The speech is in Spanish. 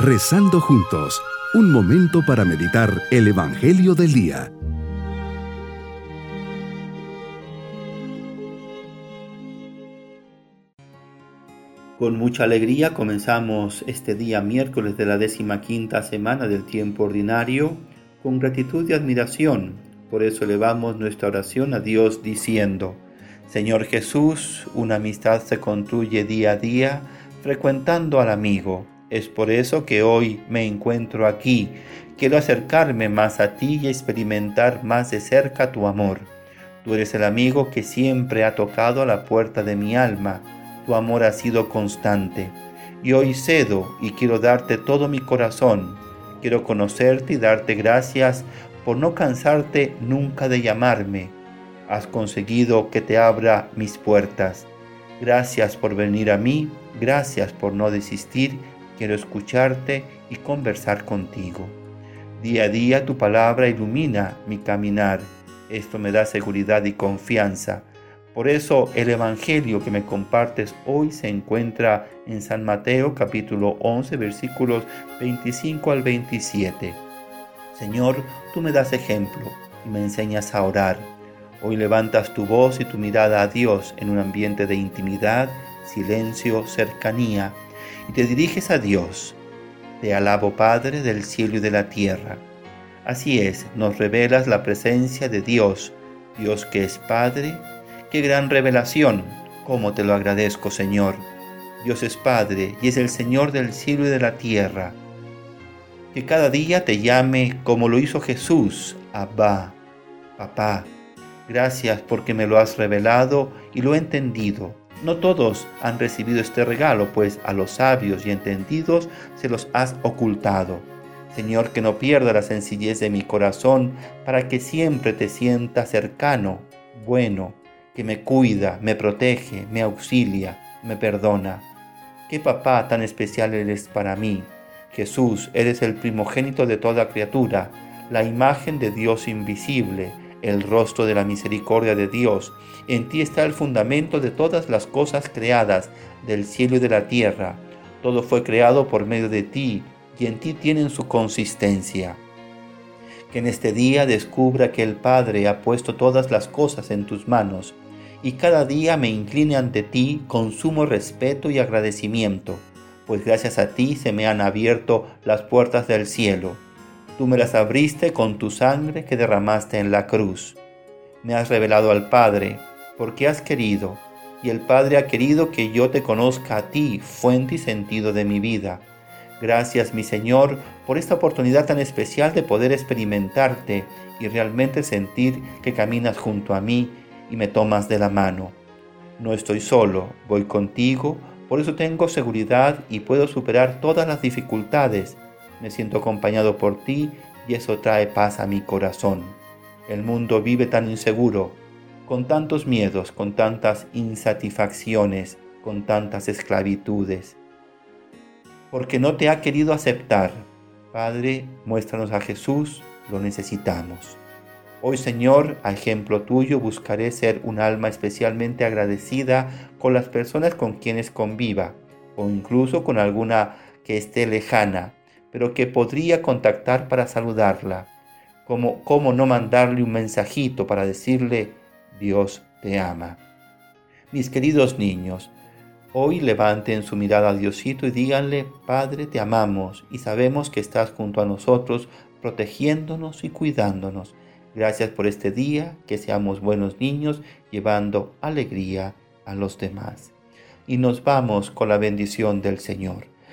Rezando juntos, un momento para meditar el Evangelio del Día. Con mucha alegría comenzamos este día miércoles de la décima quinta semana del tiempo ordinario con gratitud y admiración. Por eso elevamos nuestra oración a Dios diciendo, Señor Jesús, una amistad se construye día a día frecuentando al amigo. Es por eso que hoy me encuentro aquí. Quiero acercarme más a ti y experimentar más de cerca tu amor. Tú eres el amigo que siempre ha tocado a la puerta de mi alma. Tu amor ha sido constante. Y hoy cedo y quiero darte todo mi corazón. Quiero conocerte y darte gracias por no cansarte nunca de llamarme has conseguido que te abra mis puertas. Gracias por venir a mí, gracias por no desistir, quiero escucharte y conversar contigo. Día a día tu palabra ilumina mi caminar, esto me da seguridad y confianza. Por eso el Evangelio que me compartes hoy se encuentra en San Mateo capítulo 11 versículos 25 al 27. Señor, tú me das ejemplo y me enseñas a orar Hoy levantas tu voz y tu mirada a Dios en un ambiente de intimidad, silencio, cercanía, y te diriges a Dios. Te alabo Padre del cielo y de la tierra. Así es, nos revelas la presencia de Dios, Dios que es Padre. Qué gran revelación, cómo te lo agradezco Señor. Dios es Padre y es el Señor del cielo y de la tierra. Que cada día te llame como lo hizo Jesús, Abba, Papá Gracias porque me lo has revelado y lo he entendido. No todos han recibido este regalo, pues a los sabios y entendidos se los has ocultado. Señor, que no pierda la sencillez de mi corazón para que siempre te sienta cercano, bueno, que me cuida, me protege, me auxilia, me perdona. Qué papá tan especial eres para mí. Jesús, eres el primogénito de toda criatura, la imagen de Dios invisible el rostro de la misericordia de Dios. En ti está el fundamento de todas las cosas creadas, del cielo y de la tierra. Todo fue creado por medio de ti y en ti tienen su consistencia. Que en este día descubra que el Padre ha puesto todas las cosas en tus manos y cada día me incline ante ti con sumo respeto y agradecimiento, pues gracias a ti se me han abierto las puertas del cielo Tú me las abriste con tu sangre que derramaste en la cruz. Me has revelado al Padre, porque has querido, y el Padre ha querido que yo te conozca a ti, fuente y sentido de mi vida. Gracias, mi Señor, por esta oportunidad tan especial de poder experimentarte y realmente sentir que caminas junto a mí y me tomas de la mano. No estoy solo, voy contigo, por eso tengo seguridad y puedo superar todas las dificultades me siento acompañado por ti y eso trae paz a mi corazón. El mundo vive tan inseguro, con tantos miedos, con tantas insatisfacciones, con tantas esclavitudes. Porque no te ha querido aceptar. Padre, muéstranos a Jesús, lo necesitamos. Hoy, Señor, a ejemplo tuyo, buscaré ser un alma especialmente agradecida con las personas con quienes conviva, o incluso con alguna que esté lejana, pero que podría contactar para saludarla. Como, ¿Cómo no mandarle un mensajito para decirle, Dios te ama? Mis queridos niños, hoy levanten su mirada a Diosito y díganle, Padre, te amamos y sabemos que estás junto a nosotros, protegiéndonos y cuidándonos. Gracias por este día, que seamos buenos niños, llevando alegría a los demás. Y nos vamos con la bendición del Señor